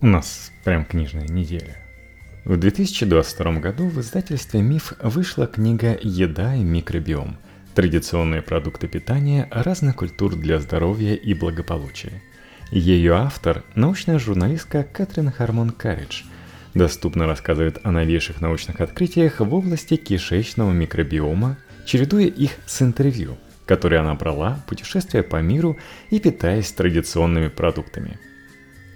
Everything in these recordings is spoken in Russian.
У нас прям книжная неделя. В 2022 году в издательстве «Миф» вышла книга «Еда и микробиом. Традиционные продукты питания разных культур для здоровья и благополучия». Ее автор – научная журналистка Кэтрин Хармон Карридж. Доступно рассказывает о новейших научных открытиях в области кишечного микробиома, чередуя их с интервью, которые она брала, путешествуя по миру и питаясь традиционными продуктами –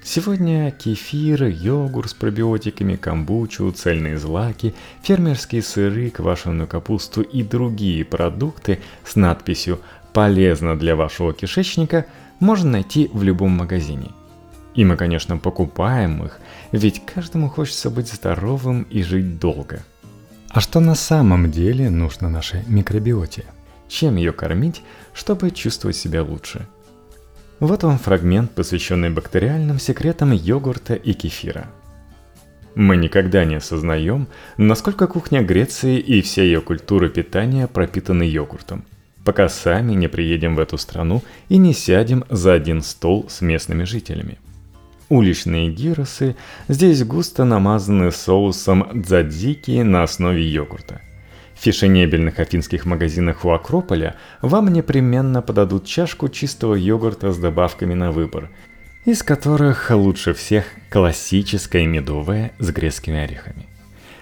Сегодня кефир, йогурт с пробиотиками, камбучу, цельные злаки, фермерские сыры, квашеную капусту и другие продукты с надписью «Полезно для вашего кишечника» можно найти в любом магазине. И мы, конечно, покупаем их, ведь каждому хочется быть здоровым и жить долго. А что на самом деле нужно нашей микробиоте? Чем ее кормить, чтобы чувствовать себя лучше – вот вам фрагмент, посвященный бактериальным секретам йогурта и кефира. Мы никогда не осознаем, насколько кухня Греции и вся ее культура питания пропитаны йогуртом, пока сами не приедем в эту страну и не сядем за один стол с местными жителями. Уличные гиросы здесь густо намазаны соусом дзадзики на основе йогурта – фешенебельных афинских магазинах у Акрополя вам непременно подадут чашку чистого йогурта с добавками на выбор, из которых лучше всех классическое медовое с грецкими орехами.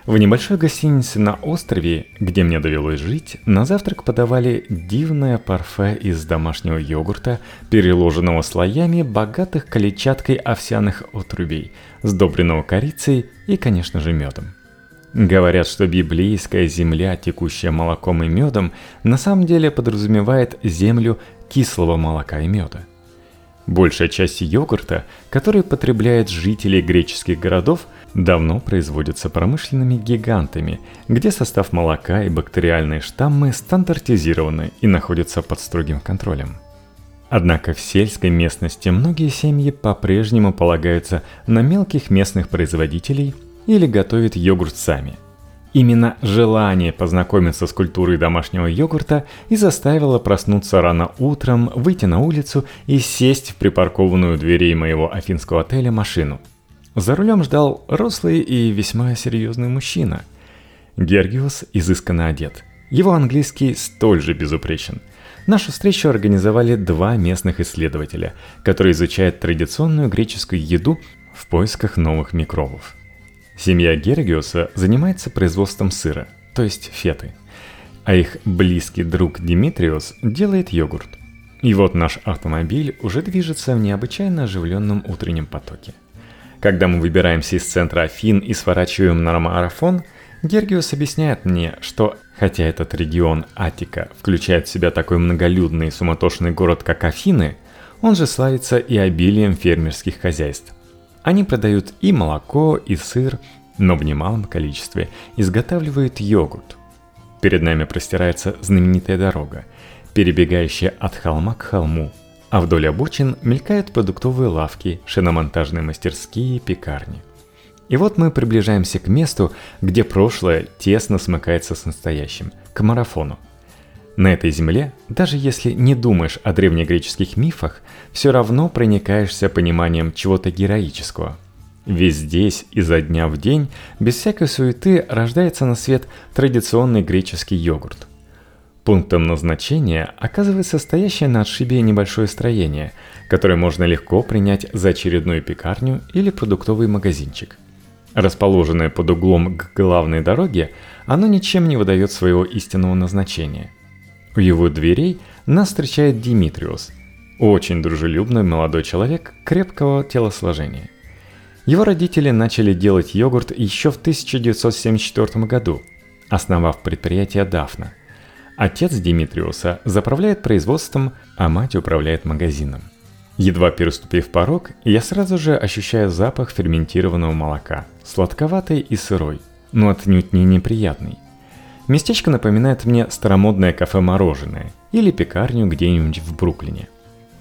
В небольшой гостинице на острове, где мне довелось жить, на завтрак подавали дивное парфе из домашнего йогурта, переложенного слоями богатых клетчаткой овсяных отрубей, сдобренного корицей и, конечно же, медом. Говорят, что библейская земля, текущая молоком и медом, на самом деле подразумевает землю кислого молока и меда. Большая часть йогурта, который потребляют жители греческих городов, давно производится промышленными гигантами, где состав молока и бактериальные штаммы стандартизированы и находятся под строгим контролем. Однако в сельской местности многие семьи по-прежнему полагаются на мелких местных производителей – или готовят йогурт сами. Именно желание познакомиться с культурой домашнего йогурта и заставило проснуться рано утром, выйти на улицу и сесть в припаркованную дверей моего афинского отеля машину. За рулем ждал рослый и весьма серьезный мужчина. Гергиос изысканно одет. Его английский столь же безупречен. Нашу встречу организовали два местных исследователя, которые изучают традиционную греческую еду в поисках новых микробов – Семья Гергиоса занимается производством сыра, то есть феты, а их близкий друг Димитриос делает йогурт. И вот наш автомобиль уже движется в необычайно оживленном утреннем потоке. Когда мы выбираемся из центра Афин и сворачиваем на марафон, Гергиос объясняет мне, что хотя этот регион Атика включает в себя такой многолюдный и суматошный город, как Афины, он же славится и обилием фермерских хозяйств. Они продают и молоко, и сыр, но в немалом количестве изготавливают йогурт. Перед нами простирается знаменитая дорога, перебегающая от холма к холму, а вдоль обочин мелькают продуктовые лавки, шиномонтажные мастерские и пекарни. И вот мы приближаемся к месту, где прошлое тесно смыкается с настоящим, к марафону – на этой земле, даже если не думаешь о древнегреческих мифах, все равно проникаешься пониманием чего-то героического. Ведь здесь изо дня в день, без всякой суеты, рождается на свет традиционный греческий йогурт. Пунктом назначения оказывается стоящее на отшибе небольшое строение, которое можно легко принять за очередную пекарню или продуктовый магазинчик. Расположенное под углом к главной дороге, оно ничем не выдает своего истинного назначения – у его дверей нас встречает Димитриус, очень дружелюбный молодой человек крепкого телосложения. Его родители начали делать йогурт еще в 1974 году, основав предприятие Дафна. Отец Димитриуса заправляет производством, а мать управляет магазином. Едва переступив порог, я сразу же ощущаю запах ферментированного молока, сладковатый и сырой, но отнюдь не неприятный – Местечко напоминает мне старомодное кафе-мороженое или пекарню где-нибудь в Бруклине.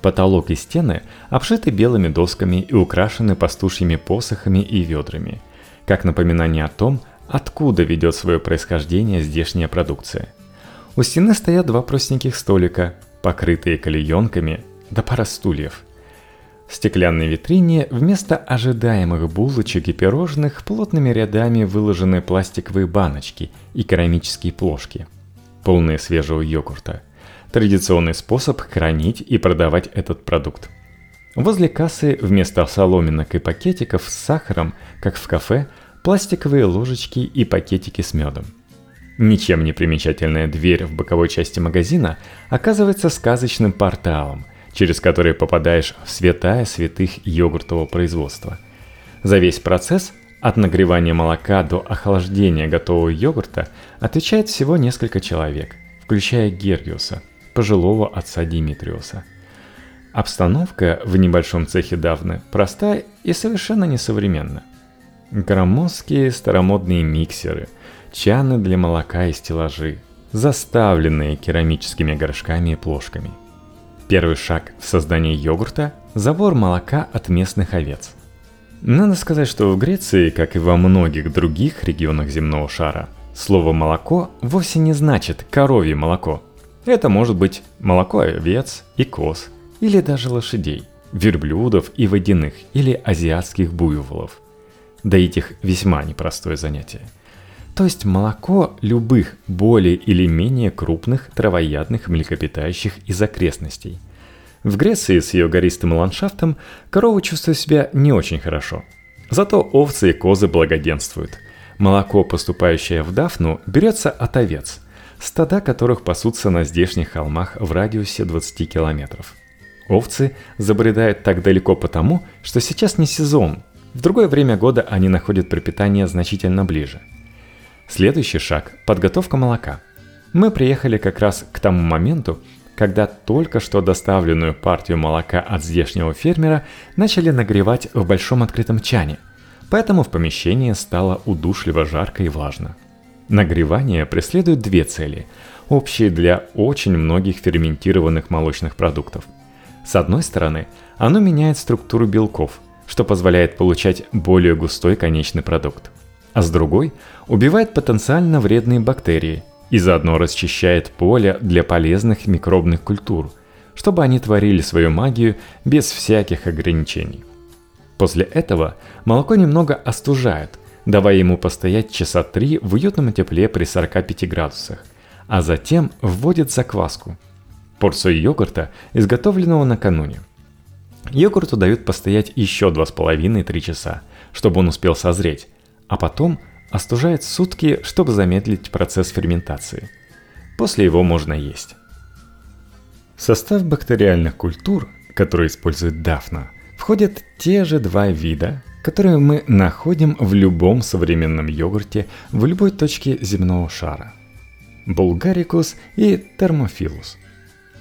Потолок и стены обшиты белыми досками и украшены пастушьими посохами и ведрами, как напоминание о том, откуда ведет свое происхождение здешняя продукция. У стены стоят два простеньких столика, покрытые клеенками, да пара стульев. В стеклянной витрине вместо ожидаемых булочек и пирожных плотными рядами выложены пластиковые баночки и керамические плошки, полные свежего йогурта. Традиционный способ хранить и продавать этот продукт. Возле кассы вместо соломинок и пакетиков с сахаром, как в кафе, пластиковые ложечки и пакетики с медом. Ничем не примечательная дверь в боковой части магазина оказывается сказочным порталом, через который попадаешь в святая святых йогуртового производства. За весь процесс от нагревания молока до охлаждения готового йогурта отвечает всего несколько человек, включая Гергиуса, пожилого отца Димитриуса. Обстановка в небольшом цехе давны простая и совершенно несовременна. Громоздкие старомодные миксеры, чаны для молока и стеллажи, заставленные керамическими горшками и плошками – Первый шаг в создании йогурта – забор молока от местных овец. Надо сказать, что в Греции, как и во многих других регионах земного шара, слово «молоко» вовсе не значит «коровье молоко». Это может быть молоко овец и коз, или даже лошадей, верблюдов и водяных, или азиатских буйволов. Да этих весьма непростое занятие – то есть молоко любых более или менее крупных травоядных млекопитающих из окрестностей. В Греции с ее гористым ландшафтом коровы чувствуют себя не очень хорошо. Зато овцы и козы благоденствуют. Молоко, поступающее в Дафну, берется от овец, стада которых пасутся на здешних холмах в радиусе 20 километров. Овцы забредают так далеко потому, что сейчас не сезон. В другое время года они находят пропитание значительно ближе – Следующий шаг – подготовка молока. Мы приехали как раз к тому моменту, когда только что доставленную партию молока от здешнего фермера начали нагревать в большом открытом чане, поэтому в помещении стало удушливо жарко и влажно. Нагревание преследует две цели, общие для очень многих ферментированных молочных продуктов. С одной стороны, оно меняет структуру белков, что позволяет получать более густой конечный продукт – а с другой убивает потенциально вредные бактерии и заодно расчищает поле для полезных микробных культур, чтобы они творили свою магию без всяких ограничений. После этого молоко немного остужает, давая ему постоять часа три в уютном тепле при 45 градусах, а затем вводит закваску. Порцию йогурта, изготовленного накануне. Йогурту дают постоять еще 2,5-3 часа, чтобы он успел созреть, а потом остужает сутки, чтобы замедлить процесс ферментации. После его можно есть. Состав бактериальных культур, которые использует Дафна, входят те же два вида, которые мы находим в любом современном йогурте в любой точке земного шара. Булгарикус и термофилус.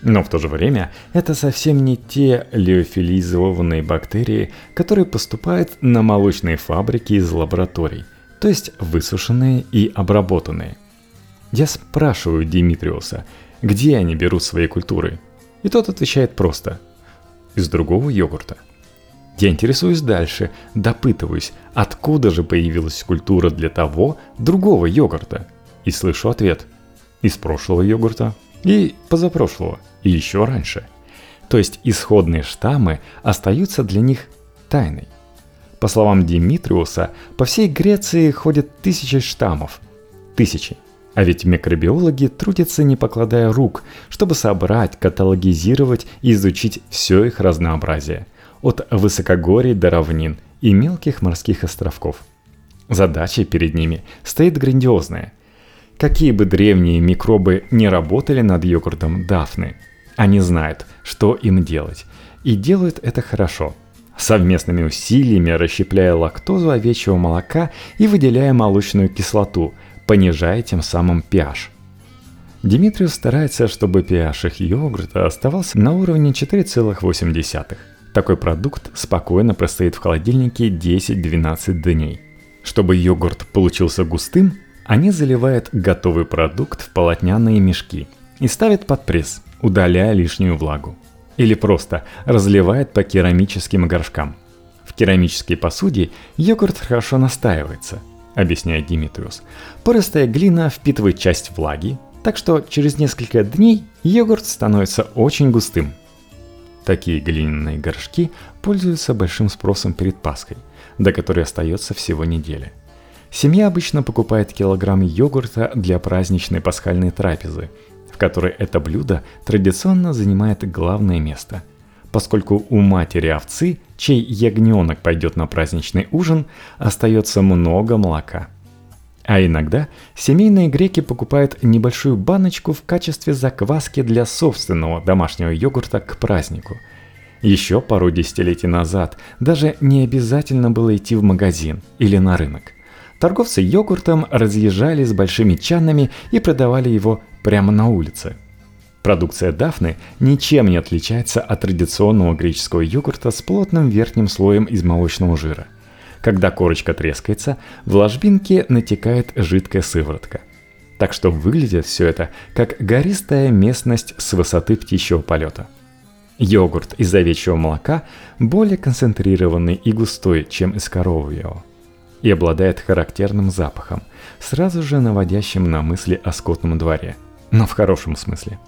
Но в то же время это совсем не те леофилизованные бактерии, которые поступают на молочные фабрики из лабораторий, то есть высушенные и обработанные. Я спрашиваю Димитриуса, где они берут свои культуры, и тот отвечает просто – из другого йогурта. Я интересуюсь дальше, допытываюсь, откуда же появилась культура для того другого йогурта, и слышу ответ – из прошлого йогурта – и позапрошлого, и еще раньше. То есть исходные штаммы остаются для них тайной. По словам Димитриуса, по всей Греции ходят тысячи штаммов. Тысячи. А ведь микробиологи трудятся не покладая рук, чтобы собрать, каталогизировать и изучить все их разнообразие. От высокогорий до равнин и мелких морских островков. Задача перед ними стоит грандиозная Какие бы древние микробы не работали над йогуртом Дафны, они знают, что им делать, и делают это хорошо. Совместными усилиями расщепляя лактозу овечьего молока и выделяя молочную кислоту, понижая тем самым pH. Димитриус старается, чтобы pH их йогурта оставался на уровне 4,8. Такой продукт спокойно простоит в холодильнике 10-12 дней. Чтобы йогурт получился густым, они заливают готовый продукт в полотняные мешки и ставят под пресс, удаляя лишнюю влагу. Или просто разливают по керамическим горшкам. В керамической посуде йогурт хорошо настаивается, объясняет Димитриус. Пористая глина впитывает часть влаги, так что через несколько дней йогурт становится очень густым. Такие глиняные горшки пользуются большим спросом перед Пасхой, до которой остается всего неделя. Семья обычно покупает килограмм йогурта для праздничной пасхальной трапезы, в которой это блюдо традиционно занимает главное место. Поскольку у матери овцы, чей ягненок пойдет на праздничный ужин, остается много молока. А иногда семейные греки покупают небольшую баночку в качестве закваски для собственного домашнего йогурта к празднику. Еще пару десятилетий назад даже не обязательно было идти в магазин или на рынок. Торговцы йогуртом разъезжали с большими чанами и продавали его прямо на улице. Продукция Дафны ничем не отличается от традиционного греческого йогурта с плотным верхним слоем из молочного жира. Когда корочка трескается, в ложбинке натекает жидкая сыворотка. Так что выглядит все это как гористая местность с высоты птичьего полета. Йогурт из овечьего молока более концентрированный и густой, чем из коровьего и обладает характерным запахом, сразу же наводящим на мысли о скотном дворе, но в хорошем смысле.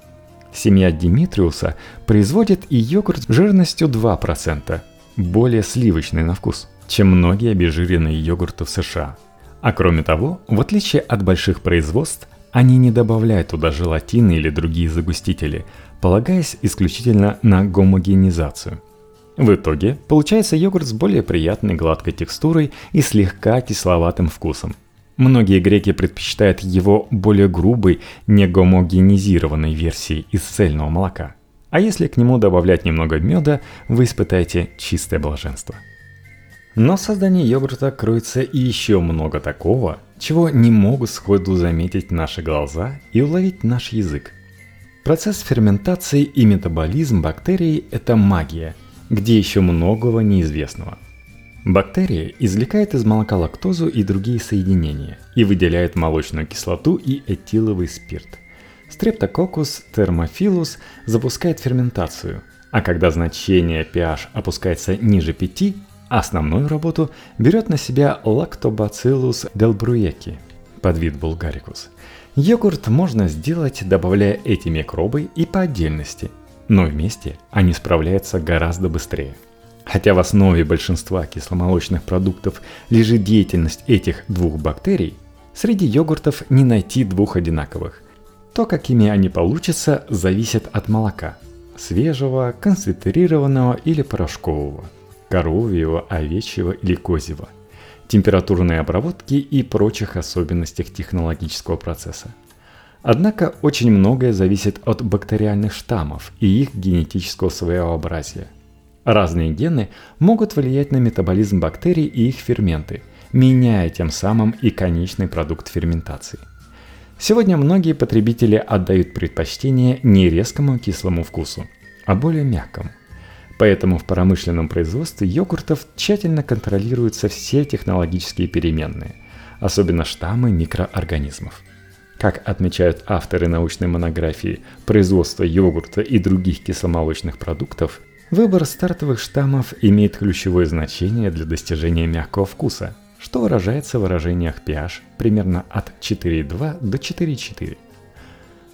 Семья Димитриуса производит и йогурт жирностью 2%, более сливочный на вкус, чем многие обезжиренные йогурты в США. А кроме того, в отличие от больших производств, они не добавляют туда желатины или другие загустители, полагаясь исключительно на гомогенизацию – в итоге получается йогурт с более приятной гладкой текстурой и слегка кисловатым вкусом. Многие греки предпочитают его более грубой, негомогенизированной версией из цельного молока. А если к нему добавлять немного меда, вы испытаете чистое блаженство. Но в создании йогурта кроется и еще много такого, чего не могут сходу заметить наши глаза и уловить наш язык. Процесс ферментации и метаболизм бактерий – это магия – где еще многого неизвестного. Бактерия извлекает из молока лактозу и другие соединения и выделяет молочную кислоту и этиловый спирт. Streptococcus thermophilus запускает ферментацию, а когда значение pH опускается ниже 5, основную работу берет на себя Lactobacillus delbrueckii, подвид Bulgaricus. Йогурт можно сделать, добавляя эти микробы и по отдельности – но вместе они справляются гораздо быстрее. Хотя в основе большинства кисломолочных продуктов лежит деятельность этих двух бактерий, среди йогуртов не найти двух одинаковых. То, какими они получатся, зависит от молока – свежего, концентрированного или порошкового, коровьего, овечьего или козьего, температурной обработки и прочих особенностях технологического процесса – Однако очень многое зависит от бактериальных штаммов и их генетического своеобразия. Разные гены могут влиять на метаболизм бактерий и их ферменты, меняя тем самым и конечный продукт ферментации. Сегодня многие потребители отдают предпочтение не резкому кислому вкусу, а более мягкому. Поэтому в промышленном производстве йогуртов тщательно контролируются все технологические переменные, особенно штаммы микроорганизмов – как отмечают авторы научной монографии «Производство йогурта и других кисломолочных продуктов», выбор стартовых штаммов имеет ключевое значение для достижения мягкого вкуса, что выражается в выражениях pH примерно от 4,2 до 4,4.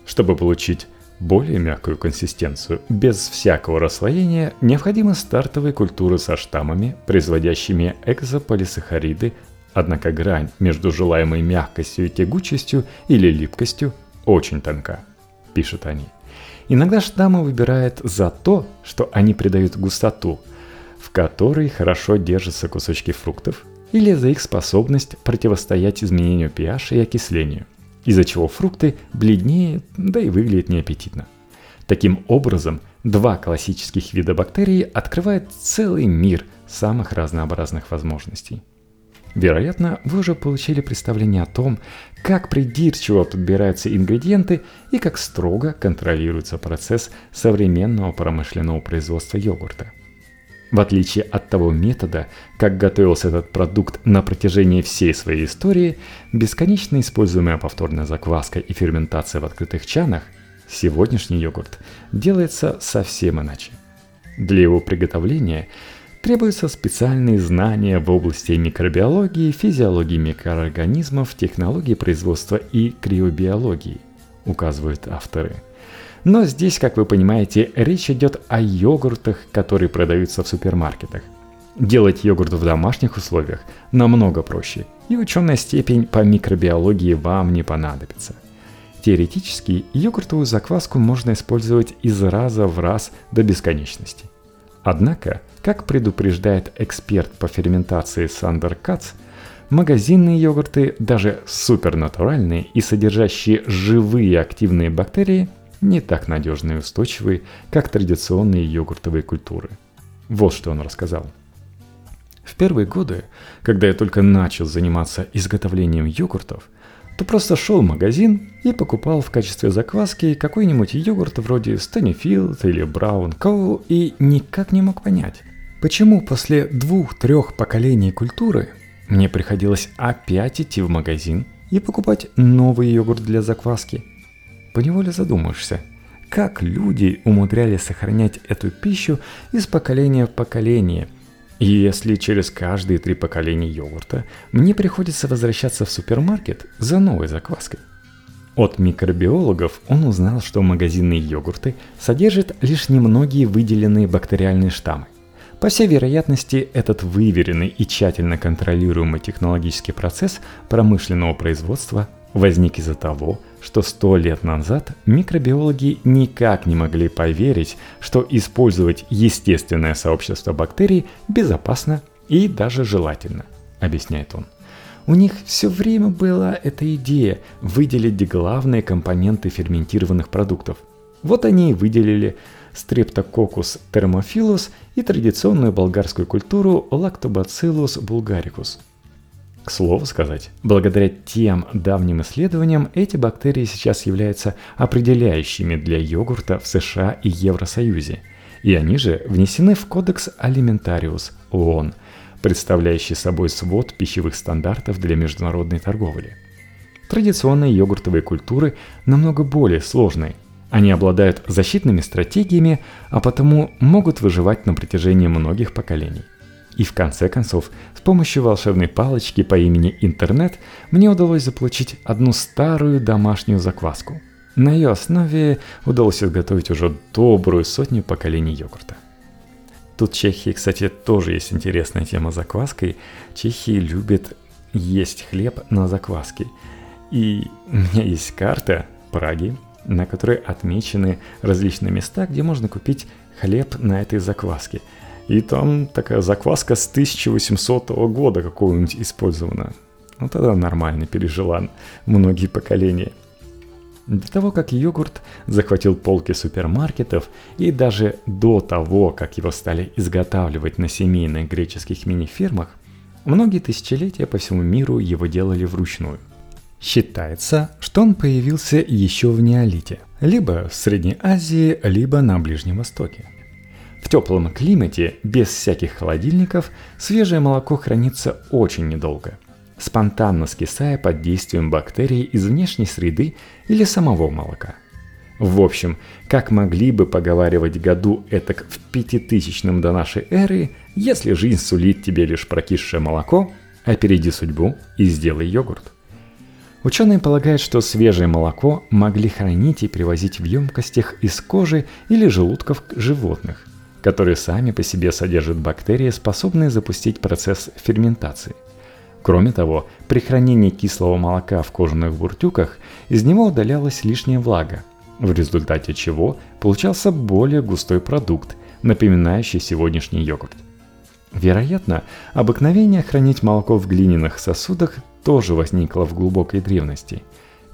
Чтобы получить более мягкую консистенцию без всякого расслоения, необходимы стартовые культуры со штаммами, производящими экзополисахариды Однако грань между желаемой мягкостью и тягучестью или липкостью очень тонка, пишут они. Иногда штаммы выбирают за то, что они придают густоту, в которой хорошо держатся кусочки фруктов, или за их способность противостоять изменению pH и окислению, из-за чего фрукты бледнее, да и выглядят неаппетитно. Таким образом, два классических вида бактерий открывают целый мир самых разнообразных возможностей – Вероятно, вы уже получили представление о том, как придирчиво подбираются ингредиенты и как строго контролируется процесс современного промышленного производства йогурта. В отличие от того метода, как готовился этот продукт на протяжении всей своей истории, бесконечно используемая повторная закваска и ферментация в открытых чанах, сегодняшний йогурт делается совсем иначе. Для его приготовления – Требуются специальные знания в области микробиологии, физиологии микроорганизмов, технологии производства и криобиологии, указывают авторы. Но здесь, как вы понимаете, речь идет о йогуртах, которые продаются в супермаркетах. Делать йогурт в домашних условиях намного проще, и ученая степень по микробиологии вам не понадобится. Теоретически, йогуртовую закваску можно использовать из раза в раз до бесконечности. Однако, как предупреждает эксперт по ферментации Сандер Кац, магазинные йогурты, даже супернатуральные и содержащие живые активные бактерии, не так надежны и устойчивы, как традиционные йогуртовые культуры. Вот что он рассказал. В первые годы, когда я только начал заниматься изготовлением йогуртов, то просто шел в магазин и покупал в качестве закваски какой-нибудь йогурт вроде Станифилд или Браун Коу и никак не мог понять, почему после двух-трех поколений культуры мне приходилось опять идти в магазин и покупать новый йогурт для закваски. Поневоле задумаешься, как люди умудрялись сохранять эту пищу из поколения в поколение – и если через каждые три поколения йогурта мне приходится возвращаться в супермаркет за новой закваской. От микробиологов он узнал, что магазинные йогурты содержат лишь немногие выделенные бактериальные штаммы. По всей вероятности, этот выверенный и тщательно контролируемый технологический процесс промышленного производства возник из-за того, что сто лет назад микробиологи никак не могли поверить, что использовать естественное сообщество бактерий безопасно и даже желательно, объясняет он. У них все время была эта идея выделить главные компоненты ферментированных продуктов. Вот они и выделили Streptococcus thermophilus и традиционную болгарскую культуру Lactobacillus bulgaricus – к слову сказать, благодаря тем давним исследованиям эти бактерии сейчас являются определяющими для йогурта в США и Евросоюзе, и они же внесены в Кодекс Алиментариус ООН, представляющий собой свод пищевых стандартов для международной торговли. Традиционные йогуртовые культуры намного более сложные. Они обладают защитными стратегиями, а потому могут выживать на протяжении многих поколений. И в конце концов, с помощью волшебной палочки по имени Интернет мне удалось заполучить одну старую домашнюю закваску. На ее основе удалось изготовить уже добрую сотню поколений йогурта. Тут в Чехии, кстати, тоже есть интересная тема с закваской. Чехии любят есть хлеб на закваске. И у меня есть карта Праги, на которой отмечены различные места, где можно купить хлеб на этой закваске – и там такая закваска с 1800 года какого-нибудь использована. Ну тогда нормально пережила многие поколения. До того, как йогурт захватил полки супермаркетов, и даже до того, как его стали изготавливать на семейных греческих мини-фермах, многие тысячелетия по всему миру его делали вручную. Считается, что он появился еще в неолите, либо в Средней Азии, либо на Ближнем Востоке. В теплом климате, без всяких холодильников, свежее молоко хранится очень недолго, спонтанно скисая под действием бактерий из внешней среды или самого молока. В общем, как могли бы поговаривать году этак в пятитысячном до нашей эры, если жизнь сулит тебе лишь прокисшее молоко, опереди судьбу и сделай йогурт. Ученые полагают, что свежее молоко могли хранить и привозить в емкостях из кожи или желудков животных – которые сами по себе содержат бактерии, способные запустить процесс ферментации. Кроме того, при хранении кислого молока в кожаных буртюках из него удалялась лишняя влага, в результате чего получался более густой продукт, напоминающий сегодняшний йогурт. Вероятно, обыкновение хранить молоко в глиняных сосудах тоже возникло в глубокой древности.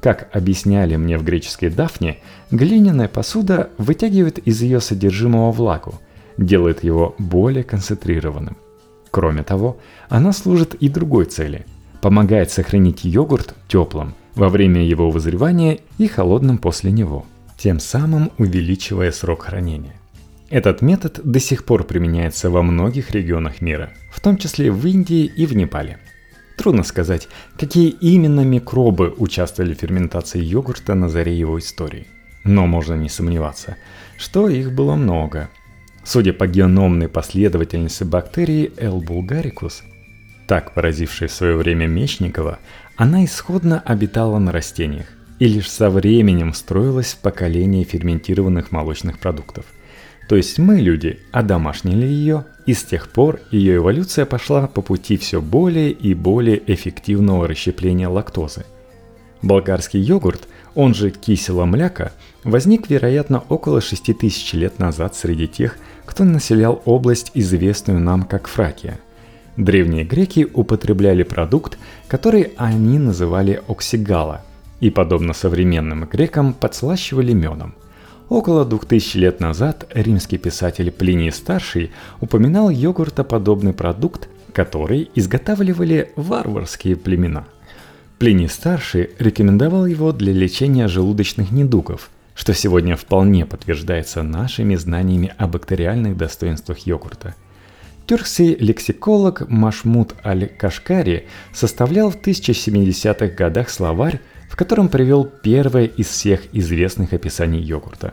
Как объясняли мне в греческой Дафне, глиняная посуда вытягивает из ее содержимого влагу – делает его более концентрированным. Кроме того, она служит и другой цели – помогает сохранить йогурт теплым во время его вызревания и холодным после него, тем самым увеличивая срок хранения. Этот метод до сих пор применяется во многих регионах мира, в том числе в Индии и в Непале. Трудно сказать, какие именно микробы участвовали в ферментации йогурта на заре его истории. Но можно не сомневаться, что их было много – Судя по геномной последовательности бактерии L. bulgaricus, так поразившей в свое время Мечникова, она исходно обитала на растениях и лишь со временем встроилась в поколение ферментированных молочных продуктов. То есть мы, люди, одомашнили ее, и с тех пор ее эволюция пошла по пути все более и более эффективного расщепления лактозы. Болгарский йогурт, он же кисело мляка, возник, вероятно, около 6000 лет назад среди тех, кто населял область, известную нам как Фракия. Древние греки употребляли продукт, который они называли оксигала – и, подобно современным грекам, подслащивали медом. Около 2000 лет назад римский писатель Плиний Старший упоминал йогуртоподобный продукт, который изготавливали варварские племена. Плиний Старший рекомендовал его для лечения желудочных недугов, что сегодня вполне подтверждается нашими знаниями о бактериальных достоинствах йогурта – Тюркский лексиколог Машмуд Аль-Кашкари составлял в 1070-х годах словарь в котором привел первое из всех известных описаний йогурта.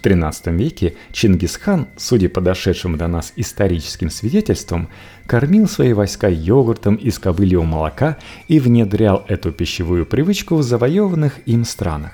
В XIII веке Чингисхан, судя по дошедшим до нас историческим свидетельствам, кормил свои войска йогуртом из кобыльего молока и внедрял эту пищевую привычку в завоеванных им странах.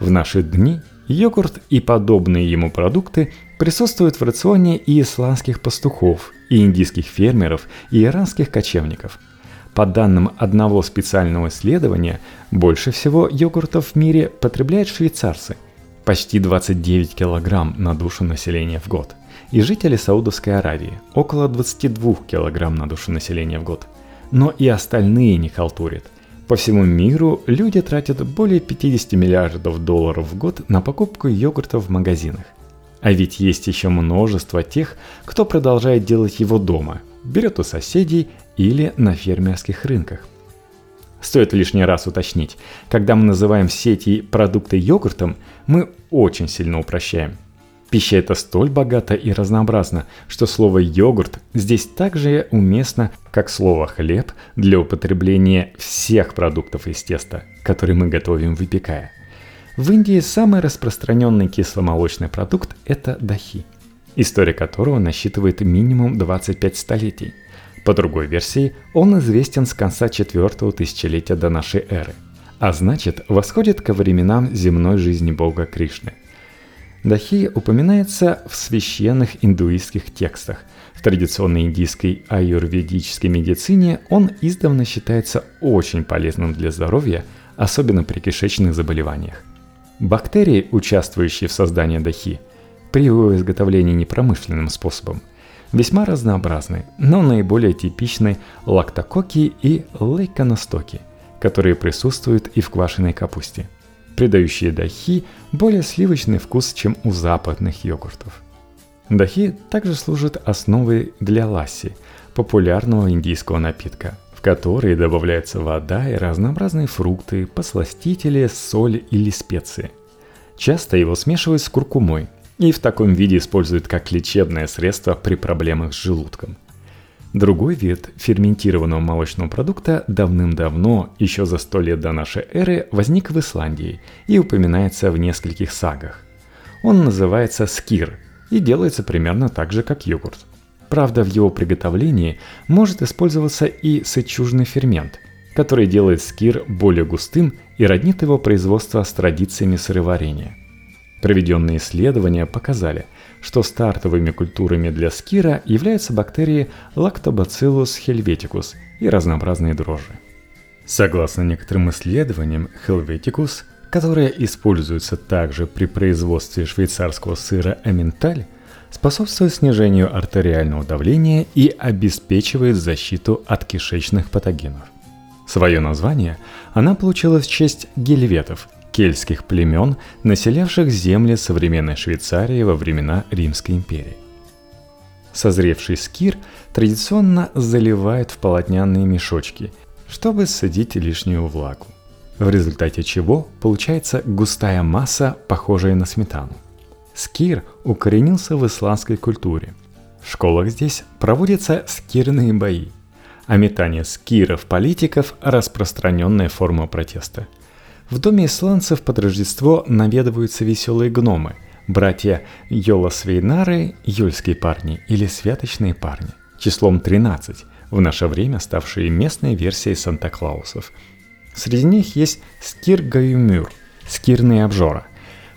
В наши дни йогурт и подобные ему продукты присутствуют в рационе и исландских пастухов, и индийских фермеров, и иранских кочевников – по данным одного специального исследования, больше всего йогуртов в мире потребляют швейцарцы – почти 29 килограмм на душу населения в год, и жители Саудовской Аравии – около 22 килограмм на душу населения в год. Но и остальные не халтурят. По всему миру люди тратят более 50 миллиардов долларов в год на покупку йогуртов в магазинах. А ведь есть еще множество тех, кто продолжает делать его дома, берет у соседей или на фермерских рынках. Стоит лишний раз уточнить, когда мы называем все эти продукты йогуртом, мы очень сильно упрощаем. Пища это столь богата и разнообразна, что слово «йогурт» здесь так же уместно, как слово «хлеб» для употребления всех продуктов из теста, которые мы готовим выпекая. В Индии самый распространенный кисломолочный продукт – это дахи, история которого насчитывает минимум 25 столетий – по другой версии, он известен с конца четвертого тысячелетия до нашей эры, а значит, восходит ко временам земной жизни бога Кришны. Дахи упоминается в священных индуистских текстах. В традиционной индийской аюрведической медицине он издавна считается очень полезным для здоровья, особенно при кишечных заболеваниях. Бактерии, участвующие в создании дахи, при его изготовлении непромышленным способом – весьма разнообразны, но наиболее типичны лактококи и лейконостоки, которые присутствуют и в квашеной капусте, придающие дахи более сливочный вкус, чем у западных йогуртов. Дахи также служит основой для ласси, популярного индийского напитка, в который добавляется вода и разнообразные фрукты, посластители, соль или специи. Часто его смешивают с куркумой – и в таком виде используют как лечебное средство при проблемах с желудком. Другой вид ферментированного молочного продукта давным-давно, еще за сто лет до нашей эры, возник в Исландии и упоминается в нескольких сагах. Он называется скир и делается примерно так же, как йогурт. Правда, в его приготовлении может использоваться и сычужный фермент, который делает скир более густым и роднит его производство с традициями сыроварения – Проведенные исследования показали, что стартовыми культурами для скира являются бактерии Lactobacillus helveticus и разнообразные дрожжи. Согласно некоторым исследованиям, helveticus, которая используется также при производстве швейцарского сыра Эменталь, способствует снижению артериального давления и обеспечивает защиту от кишечных патогенов. Свое название она получила в честь гельветов, кельтских племен, населявших земли современной Швейцарии во времена Римской империи. Созревший скир традиционно заливают в полотняные мешочки, чтобы ссадить лишнюю влагу, в результате чего получается густая масса, похожая на сметану. Скир укоренился в исландской культуре. В школах здесь проводятся скирные бои, а метание скиров политиков – распространенная форма протеста – в доме исландцев под Рождество наведываются веселые гномы, братья Йолосвейнары, юльские парни или святочные парни, числом 13, в наше время ставшие местной версией Санта-Клаусов. Среди них есть скир-гаюмюр – скирный обжора,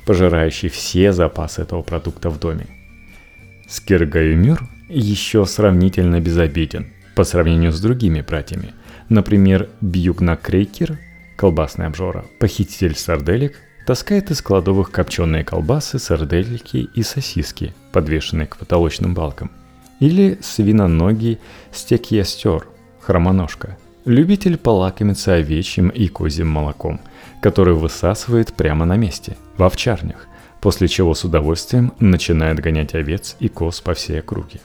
пожирающий все запасы этого продукта в доме. Скир-гаюмюр еще сравнительно безобиден по сравнению с другими братьями. Например, Бьюгна-крейкер – колбасный обжора, похититель сарделек – таскает из кладовых копченые колбасы, сардельки и сосиски, подвешенные к потолочным балкам. Или свиноногий стекьястер, хромоножка, любитель полакомиться овечьим и козьим молоком, который высасывает прямо на месте, в овчарнях, после чего с удовольствием начинает гонять овец и коз по всей округе.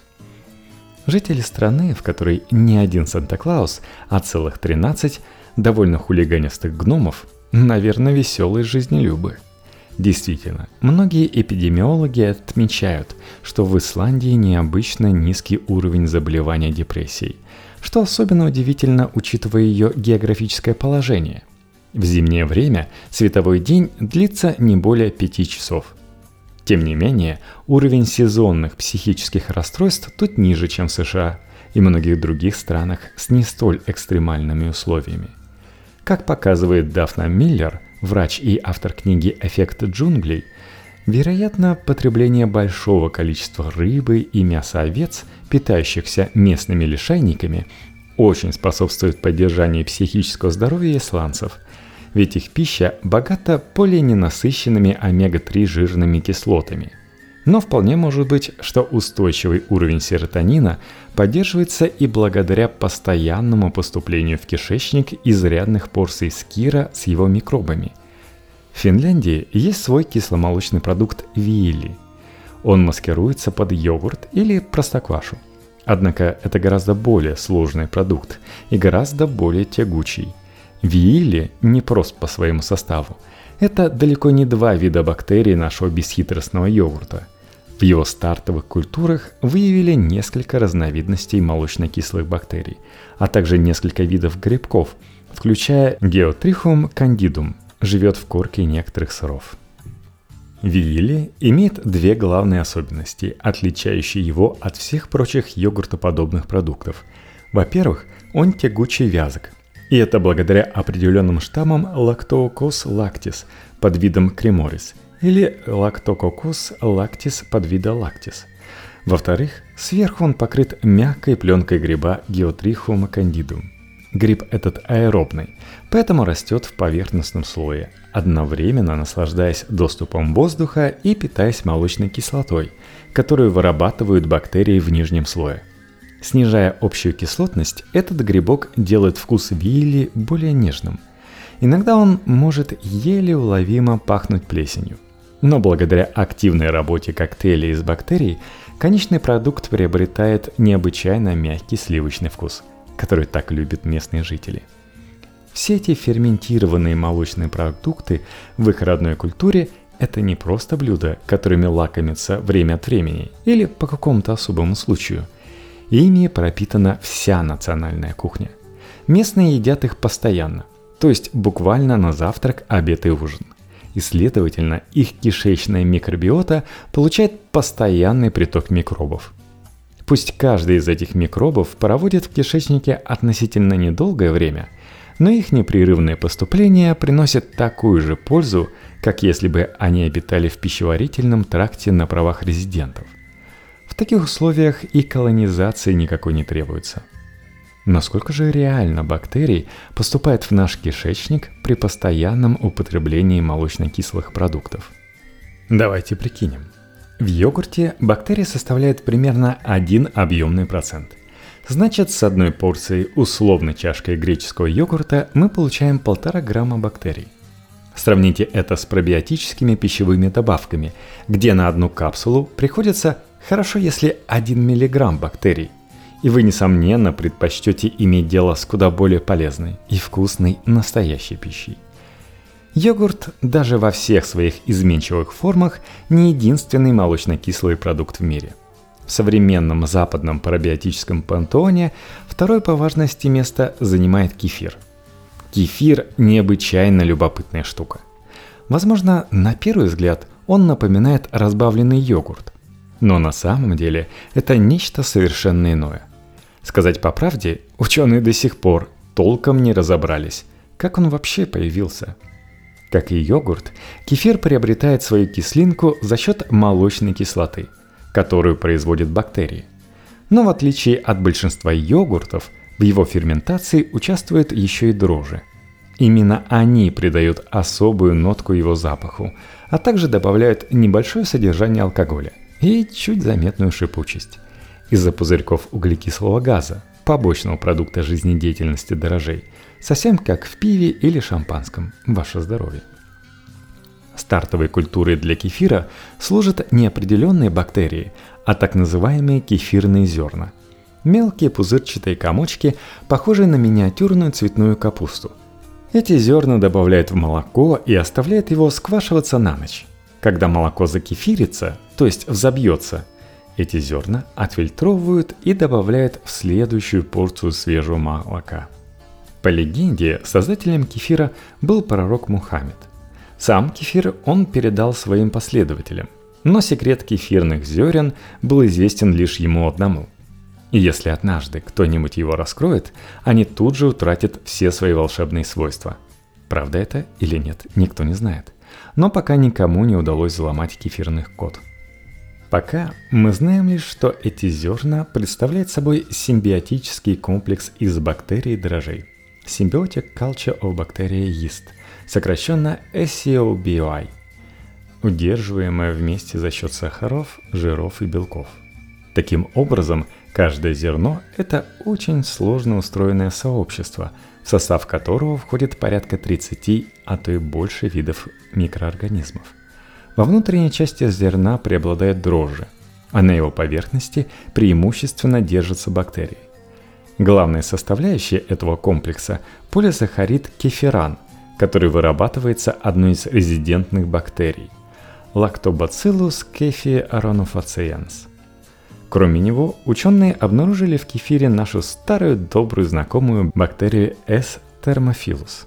Жители страны, в которой не один Санта-Клаус, а целых 13 довольно хулиганистых гномов, Наверное, веселые жизнелюбы. Действительно, многие эпидемиологи отмечают, что в Исландии необычно низкий уровень заболевания депрессией, что особенно удивительно, учитывая ее географическое положение. В зимнее время световой день длится не более пяти часов. Тем не менее, уровень сезонных психических расстройств тут ниже, чем в США и многих других странах с не столь экстремальными условиями. Как показывает Дафна Миллер, врач и автор книги «Эффект джунглей», вероятно, потребление большого количества рыбы и мяса овец, питающихся местными лишайниками, очень способствует поддержанию психического здоровья исландцев, ведь их пища богата полиненасыщенными омега-3 жирными кислотами – но вполне может быть, что устойчивый уровень серотонина поддерживается и благодаря постоянному поступлению в кишечник изрядных порций скира с его микробами. В Финляндии есть свой кисломолочный продукт виили. Он маскируется под йогурт или простоквашу. Однако это гораздо более сложный продукт и гораздо более тягучий. Виили не прост по своему составу. Это далеко не два вида бактерий нашего бесхитростного йогурта – в его стартовых культурах выявили несколько разновидностей молочно-кислых бактерий, а также несколько видов грибков, включая Geotrichum candidum, живет в корке некоторых сыров. Вивили имеет две главные особенности, отличающие его от всех прочих йогуртоподобных продуктов. Во-первых, он тягучий вязок, и это благодаря определенным штаммам Lactocos lactis под видом креморис – или лактококус лактис подвида лактис. Во-вторых, сверху он покрыт мягкой пленкой гриба Geotrichum candidum. Гриб этот аэробный, поэтому растет в поверхностном слое, одновременно наслаждаясь доступом воздуха и питаясь молочной кислотой, которую вырабатывают бактерии в нижнем слое. Снижая общую кислотность, этот грибок делает вкус вилли более нежным. Иногда он может еле уловимо пахнуть плесенью. Но благодаря активной работе коктейля из бактерий, конечный продукт приобретает необычайно мягкий сливочный вкус, который так любят местные жители. Все эти ферментированные молочные продукты в их родной культуре – это не просто блюда, которыми лакомятся время от времени или по какому-то особому случаю. Ими пропитана вся национальная кухня. Местные едят их постоянно, то есть буквально на завтрак, обед и ужин и, следовательно, их кишечная микробиота получает постоянный приток микробов. Пусть каждый из этих микробов проводит в кишечнике относительно недолгое время, но их непрерывное поступление приносит такую же пользу, как если бы они обитали в пищеварительном тракте на правах резидентов. В таких условиях и колонизации никакой не требуется – Насколько же реально бактерий поступает в наш кишечник при постоянном употреблении молочно-кислых продуктов? Давайте прикинем. В йогурте бактерии составляют примерно 1 объемный процент. Значит, с одной порцией условной чашкой греческого йогурта мы получаем 1,5 грамма бактерий. Сравните это с пробиотическими пищевыми добавками, где на одну капсулу приходится хорошо, если 1 миллиграмм бактерий – и вы, несомненно, предпочтете иметь дело с куда более полезной и вкусной настоящей пищей. Йогурт даже во всех своих изменчивых формах не единственный молочно-кислый продукт в мире. В современном западном пробиотическом пантеоне второе по важности место занимает кефир. Кефир – необычайно любопытная штука. Возможно, на первый взгляд он напоминает разбавленный йогурт, но на самом деле это нечто совершенно иное. Сказать по правде, ученые до сих пор толком не разобрались, как он вообще появился. Как и йогурт, кефир приобретает свою кислинку за счет молочной кислоты, которую производят бактерии. Но в отличие от большинства йогуртов, в его ферментации участвуют еще и дрожжи. Именно они придают особую нотку его запаху, а также добавляют небольшое содержание алкоголя и чуть заметную шипучесть. Из-за пузырьков углекислого газа, побочного продукта жизнедеятельности дрожжей, совсем как в пиве или шампанском. Ваше здоровье. Стартовой культурой для кефира служат не определенные бактерии, а так называемые кефирные зерна. Мелкие пузырчатые комочки, похожие на миниатюрную цветную капусту. Эти зерна добавляют в молоко и оставляют его сквашиваться на ночь. Когда молоко закефирится, то есть взобьется, эти зерна отфильтровывают и добавляют в следующую порцию свежего молока. По легенде, создателем кефира был пророк Мухаммед. Сам кефир он передал своим последователям, но секрет кефирных зерен был известен лишь ему одному. И если однажды кто-нибудь его раскроет, они тут же утратят все свои волшебные свойства. Правда это или нет, никто не знает. Но пока никому не удалось взломать кефирных код – Пока мы знаем лишь, что эти зерна представляют собой симбиотический комплекс из бактерий и дрожжей. Symbiotic Culture of Bacteria Yeast, сокращенно SCOBY, удерживаемая вместе за счет сахаров, жиров и белков. Таким образом, каждое зерно – это очень сложно устроенное сообщество, в состав которого входит порядка 30, а то и больше видов микроорганизмов – во внутренней части зерна преобладает дрожжи, а на его поверхности преимущественно держатся бактерии. Главная составляющая этого комплекса – полисахарид кефиран, который вырабатывается одной из резидентных бактерий – Lactobacillus kefi. Кроме него, ученые обнаружили в кефире нашу старую добрую знакомую бактерию S. thermophilus,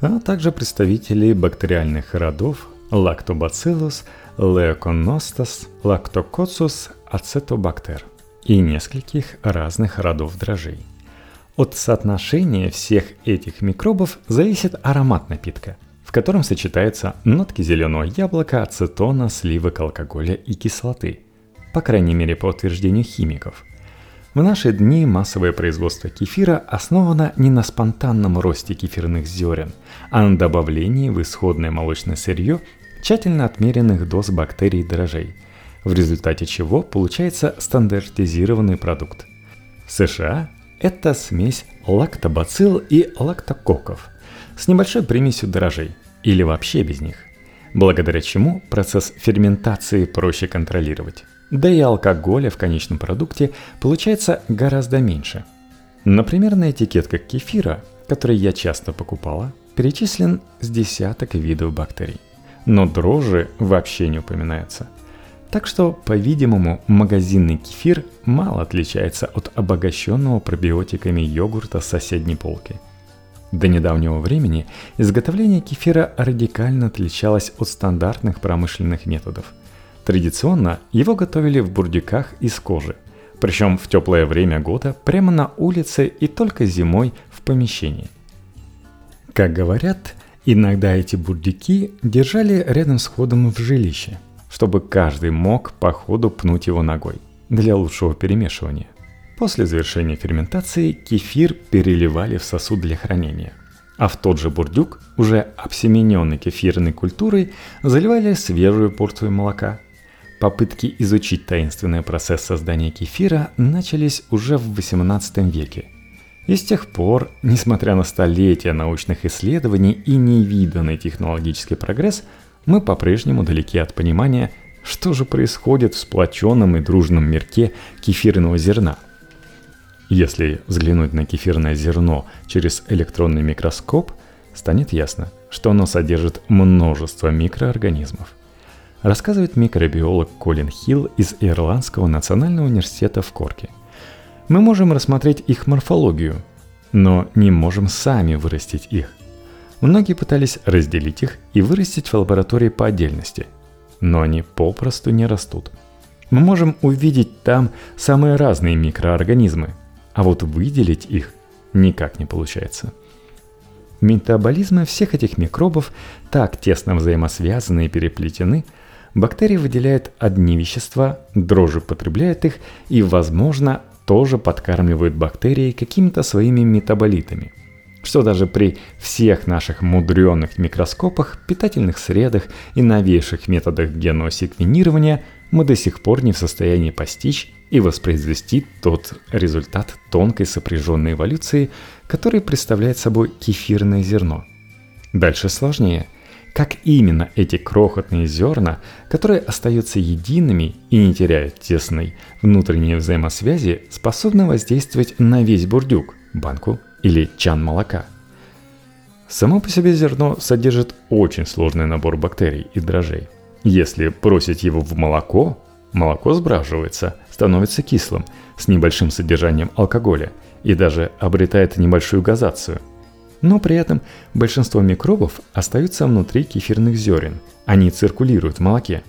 а также представителей бактериальных родов Lactobacillus leuconostas lactococcus acetobacter и нескольких разных родов дрожжей. От соотношения всех этих микробов зависит аромат напитка, в котором сочетаются нотки зеленого яблока, ацетона, сливок, алкоголя и кислоты, по крайней мере по утверждению химиков. В наши дни массовое производство кефира основано не на спонтанном росте кефирных зерен, а на добавлении в исходное молочное сырье тщательно отмеренных доз бактерий и дрожжей, в результате чего получается стандартизированный продукт. В США это смесь лактобацилл и лактококков с небольшой примесью дрожжей или вообще без них, благодаря чему процесс ферментации проще контролировать. Да и алкоголя в конечном продукте получается гораздо меньше. Например, на этикетках кефира, который я часто покупала, перечислен с десяток видов бактерий но дрожжи вообще не упоминаются. Так что, по-видимому, магазинный кефир мало отличается от обогащенного пробиотиками йогурта с соседней полки. До недавнего времени изготовление кефира радикально отличалось от стандартных промышленных методов. Традиционно его готовили в бурдюках из кожи, причем в теплое время года прямо на улице и только зимой в помещении. Как говорят, Иногда эти бурдюки держали рядом с входом в жилище, чтобы каждый мог по ходу пнуть его ногой для лучшего перемешивания. После завершения ферментации кефир переливали в сосуд для хранения, а в тот же бурдюк, уже обсемененный кефирной культурой, заливали свежую порцию молока. Попытки изучить таинственный процесс создания кефира начались уже в 18 веке – и с тех пор, несмотря на столетия научных исследований и невиданный технологический прогресс, мы по-прежнему далеки от понимания, что же происходит в сплоченном и дружном мирке кефирного зерна. Если взглянуть на кефирное зерно через электронный микроскоп, станет ясно, что оно содержит множество микроорганизмов. Рассказывает микробиолог Колин Хилл из Ирландского национального университета в Корке – мы можем рассмотреть их морфологию, но не можем сами вырастить их. Многие пытались разделить их и вырастить в лаборатории по отдельности, но они попросту не растут. Мы можем увидеть там самые разные микроорганизмы, а вот выделить их никак не получается. метаболизмы всех этих микробов так тесно взаимосвязаны и переплетены, бактерии выделяют одни вещества, дрожжи потребляют их и, возможно, тоже подкармливают бактерии какими-то своими метаболитами. Что даже при всех наших мудреных микроскопах, питательных средах и новейших методах генного секвенирования мы до сих пор не в состоянии постичь и воспроизвести тот результат тонкой сопряженной эволюции, который представляет собой кефирное зерно. Дальше сложнее. Как именно эти крохотные зерна, которые остаются едиными и не теряют тесной внутренней взаимосвязи, способны воздействовать на весь бурдюк, банку или чан молока. Само по себе зерно содержит очень сложный набор бактерий и дрожжей. Если бросить его в молоко, молоко сбраживается, становится кислым, с небольшим содержанием алкоголя и даже обретает небольшую газацию. Но при этом большинство микробов остаются внутри кефирных зерен, они циркулируют в молоке.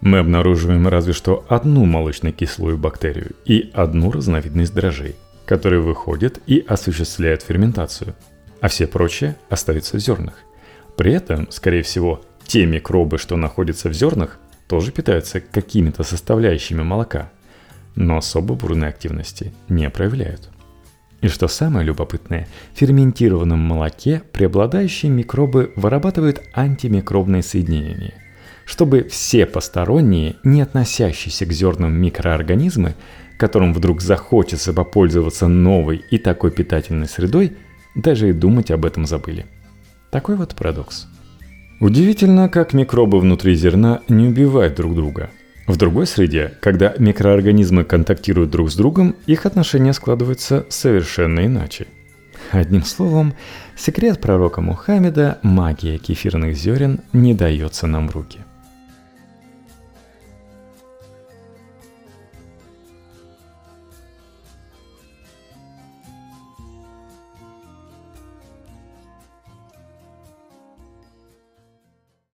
Мы обнаруживаем разве что одну молочно-кислую бактерию и одну разновидность дрожжей, которые выходят и осуществляют ферментацию, а все прочие остаются в зернах. При этом, скорее всего, те микробы, что находятся в зернах, тоже питаются какими-то составляющими молока – но особо бурной активности не проявляют. И что самое любопытное, в ферментированном молоке преобладающие микробы вырабатывают антимикробные соединения, чтобы все посторонние, не относящиеся к зернам микроорганизмы, которым вдруг захочется попользоваться новой и такой питательной средой, даже и думать об этом забыли. Такой вот парадокс. Удивительно, как микробы внутри зерна не убивают друг друга – в другой среде, когда микроорганизмы контактируют друг с другом, их отношения складываются совершенно иначе. Одним словом, секрет пророка Мухаммеда, магия кефирных зерен, не дается нам в руки.